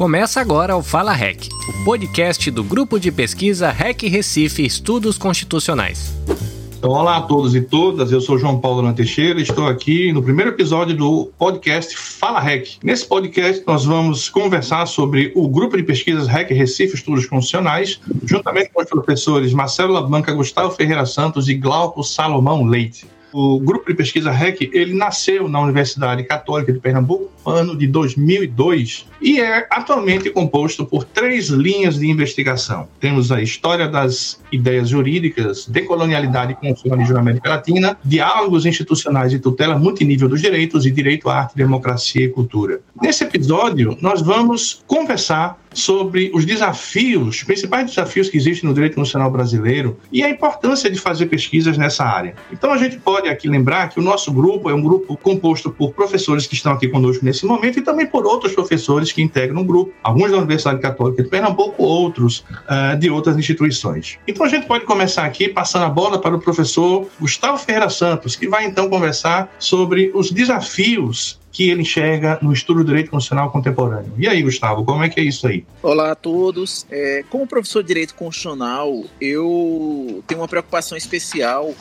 Começa agora o Fala REC, o podcast do grupo de pesquisa REC Recife Estudos Constitucionais. Então, olá a todos e todas, eu sou João Paulo Lan Teixeira e estou aqui no primeiro episódio do podcast Fala REC. Nesse podcast, nós vamos conversar sobre o grupo de pesquisas REC Recife Estudos Constitucionais, juntamente com os professores Marcelo Labanca, Gustavo Ferreira Santos e Glauco Salomão Leite. O grupo de pesquisa REC, ele nasceu na Universidade Católica de Pernambuco no ano de 2002 e é atualmente composto por três linhas de investigação. Temos a história das ideias jurídicas, decolonialidade e constitucionalismo na América Latina, diálogos institucionais e tutela multinível dos direitos e direito à arte, democracia e cultura. Nesse episódio, nós vamos conversar sobre os desafios, os principais desafios que existem no direito nacional brasileiro e a importância de fazer pesquisas nessa área. Então a gente pode aqui lembrar que o nosso grupo é um grupo composto por professores que estão aqui conosco nesse momento e também por outros professores que integram o grupo, alguns da Universidade Católica de Pernambuco, outros uh, de outras instituições. Então a gente pode começar aqui passando a bola para o professor Gustavo Ferreira Santos, que vai então conversar sobre os desafios que ele enxerga no estudo do direito constitucional contemporâneo. E aí, Gustavo, como é que é isso aí? Olá a todos. É, como professor de direito constitucional, eu tenho uma preocupação especial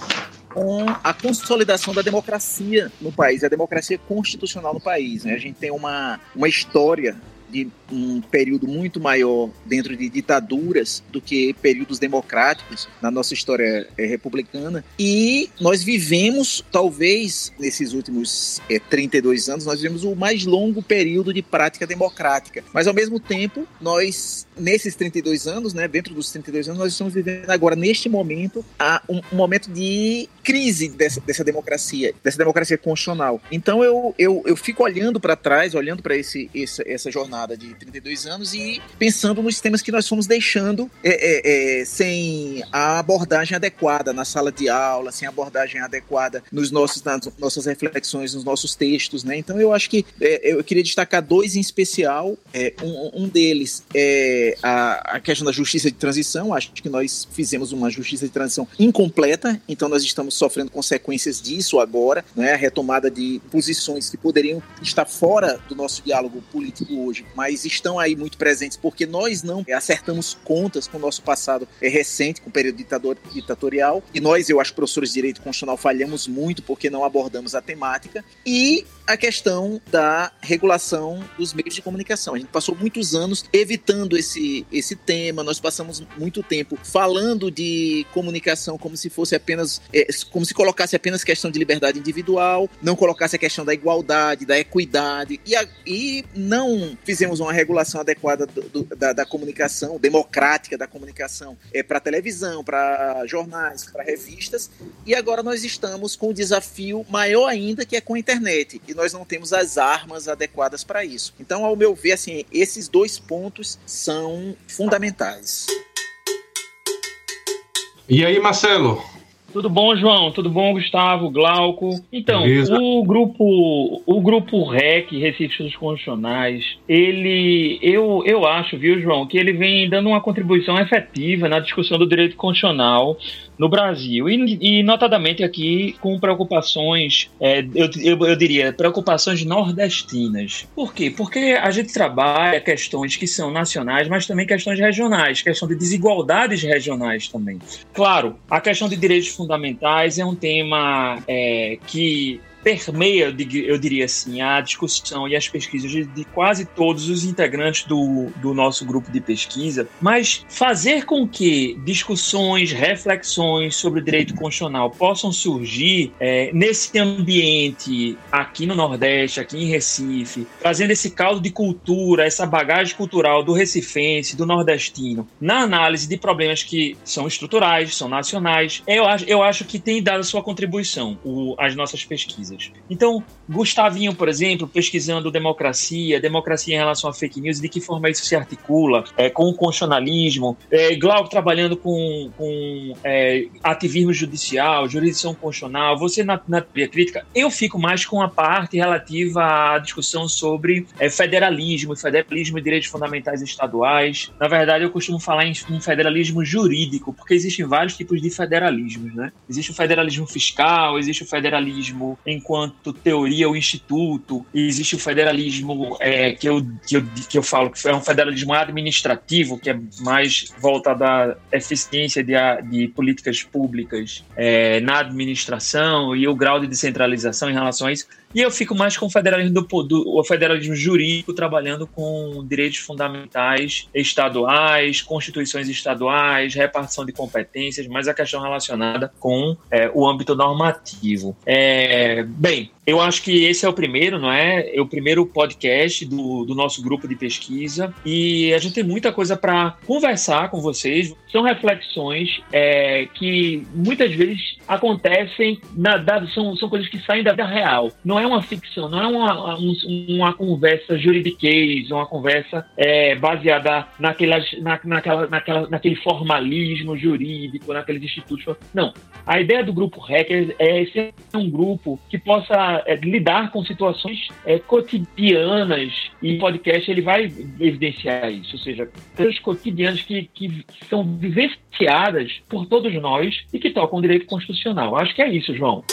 com a consolidação da democracia no país, a democracia constitucional no país. Né? A gente tem uma, uma história de um período muito maior dentro de ditaduras do que períodos democráticos na nossa história é, republicana. E nós vivemos, talvez, nesses últimos é, 32 anos, nós vivemos o mais longo período de prática democrática. Mas, ao mesmo tempo, nós, nesses 32 anos, né, dentro dos 32 anos, nós estamos vivendo agora, neste momento, um, um momento de crise dessa, dessa democracia, dessa democracia constitucional. Então, eu, eu, eu fico olhando para trás, olhando para esse, essa, essa jornada de 32 anos e pensando nos temas que nós fomos deixando é, é, é, sem a abordagem adequada na sala de aula, sem a abordagem adequada nos nossos, nas nossas reflexões, nos nossos textos, né? Então eu acho que é, eu queria destacar dois em especial. É, um, um, deles é a, a questão da justiça de transição. Acho que nós fizemos uma justiça de transição incompleta, então nós estamos sofrendo consequências disso agora, né? A retomada de posições que poderiam estar fora do nosso diálogo político hoje, mas estão aí muito presentes porque nós não acertamos contas com o nosso passado é, recente, com o período ditador, ditatorial, e nós, eu acho, professores de direito constitucional, falhamos muito porque não abordamos a temática, e a questão da regulação dos meios de comunicação. A gente passou muitos anos evitando esse, esse tema, nós passamos muito tempo falando de comunicação como se fosse apenas, é, como se colocasse apenas questão de liberdade individual, não colocasse a questão da igualdade, da equidade, e, a, e não fizemos uma regulação adequada do, do, da, da, comunicação, democrática da comunicação, é, para televisão, para jornais, para revistas, e agora nós estamos com um desafio maior ainda, que é com a internet. E nós não temos as armas adequadas para isso. Então, ao meu ver, assim, esses dois pontos são fundamentais. E aí, Marcelo, tudo bom, João? Tudo bom, Gustavo, Glauco? Então, Beleza. o grupo, o grupo REC, Recife dos Constitucionais, ele, eu, eu acho, viu, João, que ele vem dando uma contribuição efetiva na discussão do direito constitucional no Brasil. E, e notadamente aqui com preocupações, é, eu, eu, eu, diria, preocupações nordestinas. Por quê? Porque a gente trabalha questões que são nacionais, mas também questões regionais, questão de desigualdades regionais também. Claro, a questão de direitos fundamentais é um tema é, que permeia, eu diria assim, a discussão e as pesquisas de, quase todos os integrantes do, do nosso grupo de pesquisa, mas fazer com que discussões, reflexões sobre o direito constitucional possam surgir é, nesse ambiente aqui no Nordeste, aqui em Recife, trazendo esse caldo de cultura, essa bagagem cultural do recifense, do nordestino, na análise de problemas que são estruturais, são nacionais, eu acho, eu acho que tem dado a sua contribuição o, as nossas pesquisas pesquisas. Então, Gustavinho, por exemplo, pesquisando democracia, democracia em relação a fake news, de que forma isso se articula é, com o constitucionalismo, é, Glauco trabalhando com, com é, ativismo judicial, jurisdição constitucional, você na, na crítica, eu fico mais com a parte relativa à discussão sobre é, federalismo, federalismo e direitos fundamentais estaduais. Na verdade, eu costumo falar em, federalismo jurídico, porque existem vários tipos de federalismos, né? Existe o federalismo fiscal, existe o federalismo em enquanto teoria o instituto, existe o federalismo é, que, eu, que, eu, que eu falo que é um federalismo administrativo, que é mais voltado à eficiência de, de políticas públicas é, na administração e o grau de descentralização em relação a isso. E eu fico mais com o federalismo do, do o federalismo jurídico trabalhando com direitos fundamentais estaduais, constituições estaduais, repartição de competências, mas a questão relacionada com é, o âmbito normativo. É, bem, eu acho que esse é o primeiro, não é? É o primeiro podcast do, do nosso grupo de pesquisa e a gente tem muita coisa para conversar com vocês. São reflexões é, que muitas vezes acontecem, na, da, são, são coisas que saem da vida real. Não é uma ficção, não é uma, um, uma conversa juridiquês, uma conversa é, baseada naquelas, na, naquela, naquela, naquele formalismo jurídico, naqueles institutos. Não. A ideia do grupo Hackers é ser um grupo que possa é, lidar com situações é, cotidianas e o podcast ele vai evidenciar isso, ou seja, coisas cotidianas que, que são vivenciadas por todos nós e que tocam o direito constitucional. Acho que é isso, João.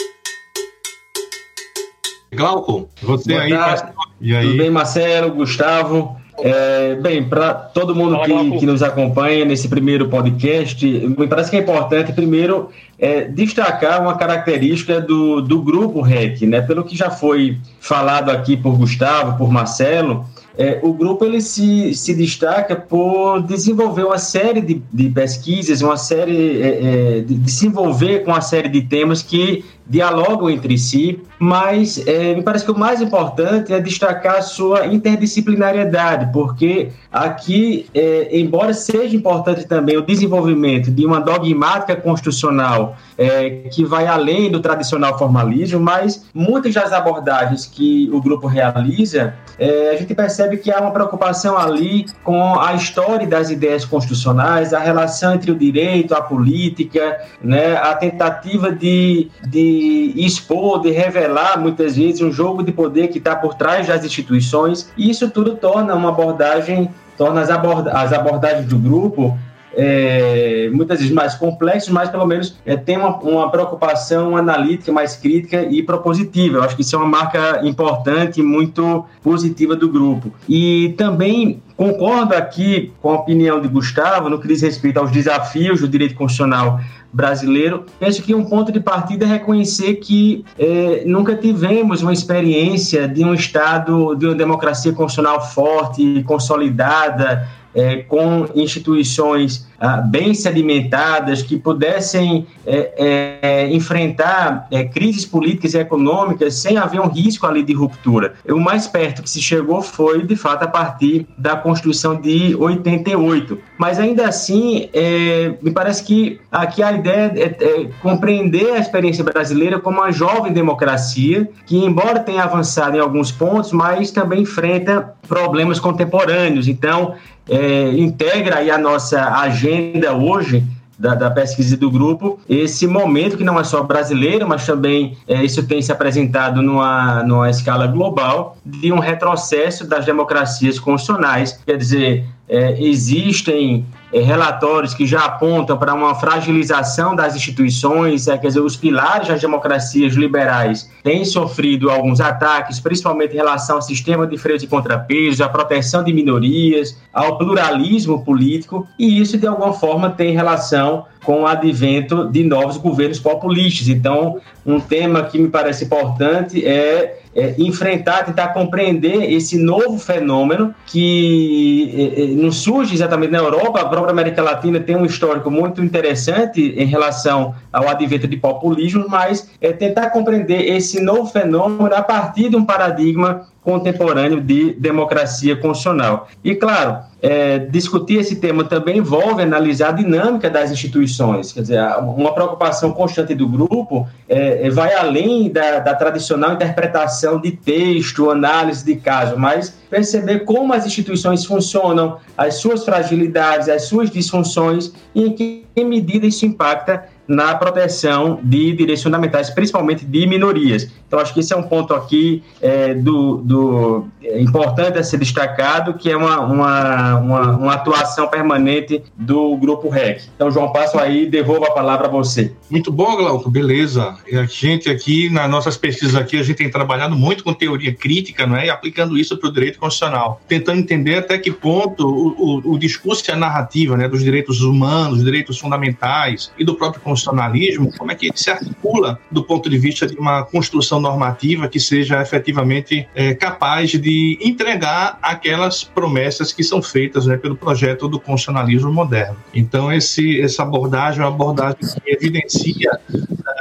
Glauco, você Boa aí. E aí? Tudo bem, Marcelo, Gustavo? É, bem, para todo mundo que, que, nos acompanha nesse primeiro podcast, me parece que é importante, primeiro, é, destacar uma característica do, do grupo REC, né? Pelo que já foi falado aqui por Gustavo, por Marcelo, é, o grupo ele se, se destaca por desenvolver uma série de, de pesquisas, uma série é, é, de, de se envolver com uma série de temas que dialogam entre si, mas é, me parece que o mais importante é destacar a sua interdisciplinariedade, porque aqui, é, embora seja importante também o desenvolvimento de uma dogmática constitucional é, que vai além do tradicional formalismo, mas muitas das abordagens que o grupo realiza, é, a gente percebe que há uma preocupação ali com a história das ideias constitucionais, a relação entre o direito, a política, né, a tentativa de, de expor, de revelar muitas vezes um jogo de poder que está por trás das instituições, e isso tudo torna uma abordagem, torna as, aborda as abordagens do grupo é, muitas vezes mais complexos, mas pelo menos é, tem uma, uma, preocupação analítica mais crítica e propositiva. Eu acho que isso é uma marca importante e muito positiva do grupo. E também concordo aqui com a opinião de Gustavo no que diz respeito aos desafios do direito constitucional brasileiro. Penso que um ponto de partida é reconhecer que é, nunca tivemos uma experiência de um Estado, de uma democracia constitucional forte, consolidada, é, com instituições ah, bem sedimentadas que pudessem é, é, enfrentar é, crises políticas e econômicas sem haver um risco ali de ruptura. O mais perto que se chegou foi, de fato, a partir da Constituição de 88. Mas ainda assim, é, me parece que aqui a ideia é, é, compreender a experiência brasileira como uma jovem democracia que, embora tenha avançado em alguns pontos, mas também enfrenta problemas contemporâneos. Então, é, integra aí a nossa agenda hoje da, da, pesquisa do grupo, esse momento que não é só brasileiro, mas também é, isso tem se apresentado numa, numa escala global, de um retrocesso das democracias constitucionais, quer dizer, é, existem é, relatórios que já apontam para uma fragilização das instituições, é, quer dizer, os pilares das democracias liberais têm sofrido alguns ataques, principalmente em relação ao sistema de freios e contrapesos, à proteção de minorias, ao pluralismo político, e isso, de alguma forma, tem relação com o advento de novos governos populistas. Então, um tema que me parece importante é é, enfrentar, tentar compreender esse novo fenômeno que é, é, não surge exatamente na Europa, a própria América Latina tem um histórico muito interessante em relação ao advento de populismo, mas é tentar compreender esse novo fenômeno a partir de um paradigma contemporâneo de democracia constitucional. E, claro, é, discutir esse tema também envolve analisar a dinâmica das instituições, quer dizer, uma preocupação constante do grupo é, é, vai além da, da, tradicional interpretação de texto, análise de caso, mas perceber como as instituições funcionam, as suas fragilidades, as suas disfunções e em que medida isso impacta na proteção de direitos fundamentais, principalmente de minorias. Então, acho que esse é um ponto aqui é, do, do é importante a ser destacado, que é uma, uma, uma, uma, atuação permanente do Grupo REC. Então, João, passo aí devolvo a palavra a você. Muito bom, Glauco, beleza. A gente aqui, nas nossas pesquisas aqui, a gente tem trabalhado muito com teoria crítica, não é? E aplicando isso para o direito constitucional, tentando entender até que ponto o, o, o discurso e a narrativa né, dos direitos humanos, direitos fundamentais e do próprio constitucionalismo, como é que ele se articula do ponto de vista de uma construção normativa que seja efetivamente é, capaz de entregar aquelas promessas que são feitas né, pelo projeto do constitucionalismo moderno. Então, esse, essa abordagem é uma abordagem que evidencia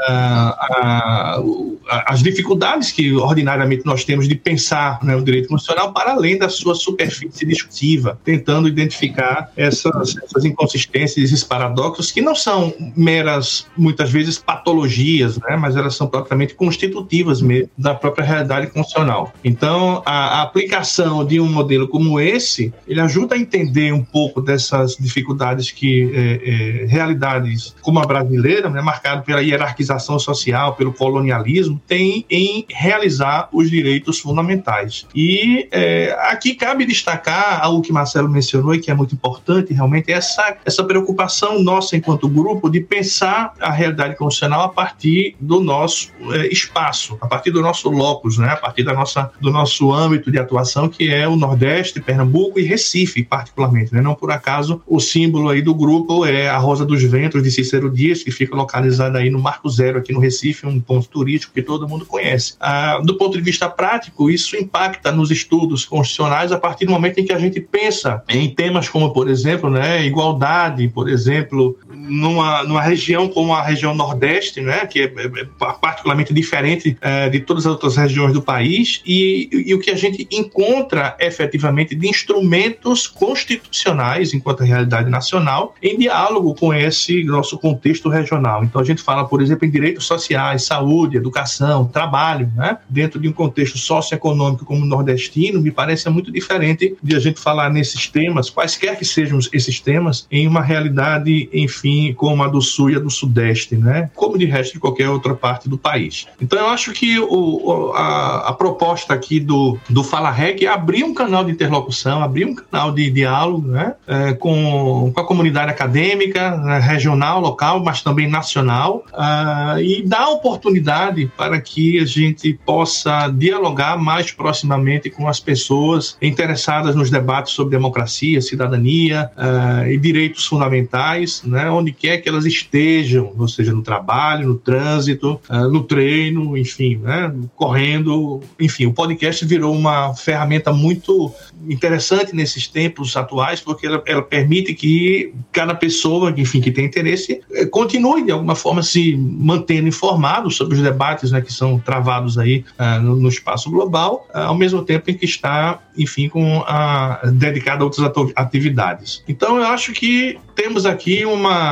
uh, as dificuldades que ordinariamente nós temos de pensar né, o direito constitucional para além da sua superfície discutiva, tentando identificar essas, essas inconsistências, esses paradoxos que não são meras, muitas vezes, patologias, né, mas elas são propriamente constitutivas mesmo da própria realidade constitucional. Então, a, a aplicação de um modelo como esse, ele ajuda a entender um pouco dessas dificuldades que é, é, realidades como a brasileira, né, marcada pela hierarquização social, pelo colonialismo, tem em realizar os direitos fundamentais. E é, aqui cabe destacar algo que Marcelo mencionou e que é muito importante, realmente, essa, essa preocupação nossa enquanto grupo de pensar a realidade constitucional a partir do nosso é, espaço, a partir do nosso locus, né, a partir da nossa, do nosso âmbito de atuação, que é o Nordeste, Pernambuco e Recife, particularmente. Né? Não por acaso o símbolo aí do grupo é a Rosa dos Ventos de Cícero Dias, que fica localizada aí no Marco Zero, aqui no Recife, um ponto turístico que todo mundo conhece. Ah, do ponto de vista prático, isso impacta nos estudos constitucionais a partir do momento em que a gente pensa em temas como, por exemplo, né, igualdade, por exemplo, numa, numa região como a região Nordeste, né, que é, é, é particularmente diferente é, de todas as outras regiões do país, e, e, o que a gente encontra efetivamente de instrumentos constitucionais, enquanto realidade nacional, em diálogo com esse nosso contexto regional. Então, a gente fala, por exemplo, em direitos sociais, saúde, educação, trabalho, né, dentro de um contexto socioeconômico como o nordestino, me parece muito diferente de a gente falar nesses temas, quaisquer que sejam esses temas, em uma realidade, enfim, como a do Sul e a do Sudeste, né? Como de resto de qualquer outra parte do país. Então eu acho que o, a, a proposta aqui do, do Fala Rec é abrir um canal de interlocução, abrir um canal de diálogo, né? É, com, com a comunidade acadêmica, né? regional, local, mas também nacional, uh, e dar oportunidade para que a gente possa dialogar mais proximamente com as pessoas interessadas nos debates sobre democracia, cidadania uh, e direitos fundamentais, né? Onde quer que elas estejam, ou seja, no trabalho, no trânsito, uh, no treino, enfim, né, correndo. Enfim, o podcast virou uma ferramenta muito interessante nesses tempos atuais, porque ela, ela permite que cada pessoa, enfim, que tem interesse, eh, continue de alguma forma se mantendo informado sobre os debates né, que são travados aí uh, no, no, espaço global, uh, ao mesmo tempo em que está, enfim, com a, dedicado a outras atividades. Então, eu acho que temos aqui uma,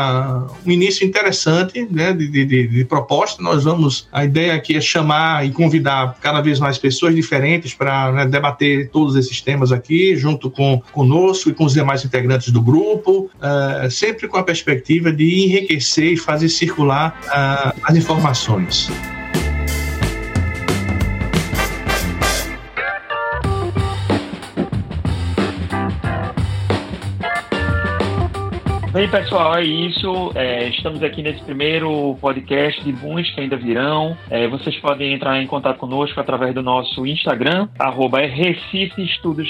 um início interessante né, de, de, de, proposta. Nós vamos. A ideia aqui é chamar e convidar cada vez mais pessoas diferentes para né, debater todos esses temas aqui, junto com conosco e com os demais integrantes do grupo, uh, sempre com a perspectiva de enriquecer e fazer circular uh, as informações. Bem, pessoal, é isso. É, estamos aqui nesse primeiro podcast de Buns que ainda virão. É, vocês podem entrar em contato conosco através do nosso Instagram, arroba é Recife Estudos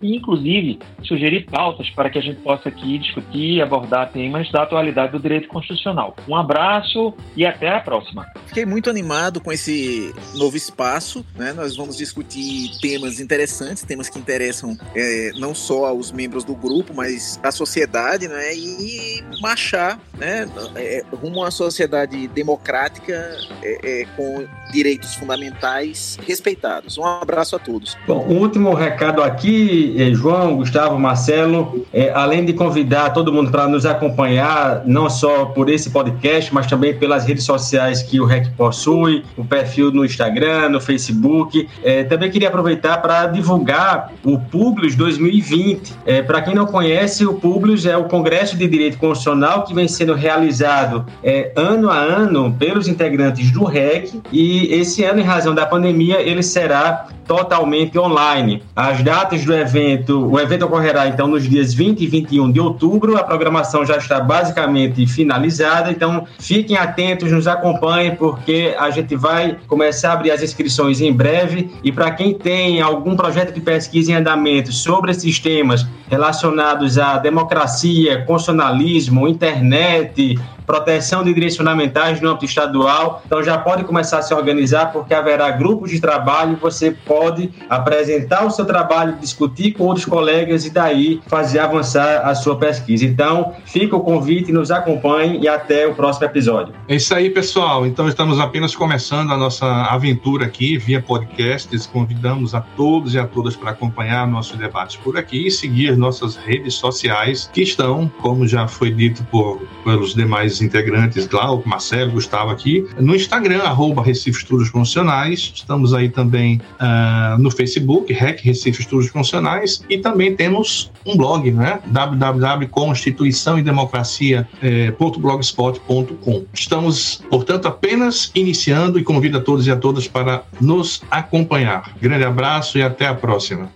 e inclusive sugerir pautas para que a gente possa aqui discutir e abordar temas da atualidade do direito constitucional. Um abraço e até a próxima. Fiquei muito animado com esse novo espaço. Né? Nós vamos discutir temas interessantes, temas que interessam é, não só aos membros do grupo, mas à sociedade, né? Né, e marchar né, é, rumo a uma sociedade democrática é, é, com direitos fundamentais respeitados. Um abraço a todos. Bom, um último recado aqui, é, João, Gustavo, Marcelo, é, além de convidar todo mundo para nos acompanhar, não só por esse podcast, mas também pelas redes sociais que o REC possui, o perfil no Instagram, no Facebook. É, também queria aproveitar para divulgar o Publius 2020. para quem não conhece, o Publius é o Congresso Congresso de Direito Constitucional que vem sendo realizado é, ano a ano pelos integrantes do REC e esse ano, em razão da pandemia, ele será totalmente online. As datas do evento, o evento ocorrerá então nos dias 20 e 21 de outubro, a programação já está basicamente finalizada, então fiquem atentos, nos acompanhem, porque a gente vai começar a abrir as inscrições em breve. E para quem tem algum projeto de pesquisa em andamento sobre esses temas relacionados à democracia, constitucionalismo, internet, proteção de direitos fundamentais no âmbito estadual. Então já pode começar a se organizar, porque haverá grupos de trabalho, você pode apresentar o seu trabalho, discutir com outros colegas e daí fazer avançar a sua pesquisa. Então, fica o convite, nos acompanhe e até o próximo episódio. É isso aí, pessoal. Então, estamos apenas começando a nossa aventura aqui via podcasts. Convidamos a todos e a todas para acompanhar nossos debates por aqui e seguir nossas redes sociais, que estão, como já foi dito por, pelos demais integrantes lá, o Marcelo, Gustavo aqui, no Instagram, arroba Recife Estudos Constitucionais, estamos aí também uh, no Facebook, REC Recife Estudos Constitucionais, e também temos um blog, né? www.constituição e democracia.blogspot.com. Estamos, portanto, apenas iniciando e convido a todos e a todas para nos acompanhar. Grande abraço e até a próxima.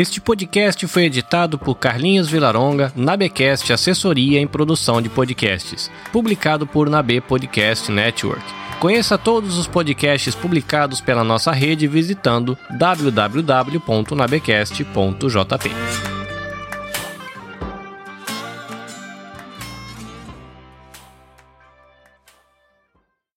Este podcast foi editado por Carlinhos Vilaronga, Nabecast Assessoria em Produção de Podcasts, publicado por Nabe Podcast Network. Conheça todos os podcasts publicados pela nossa rede visitando www.nabecast.jp.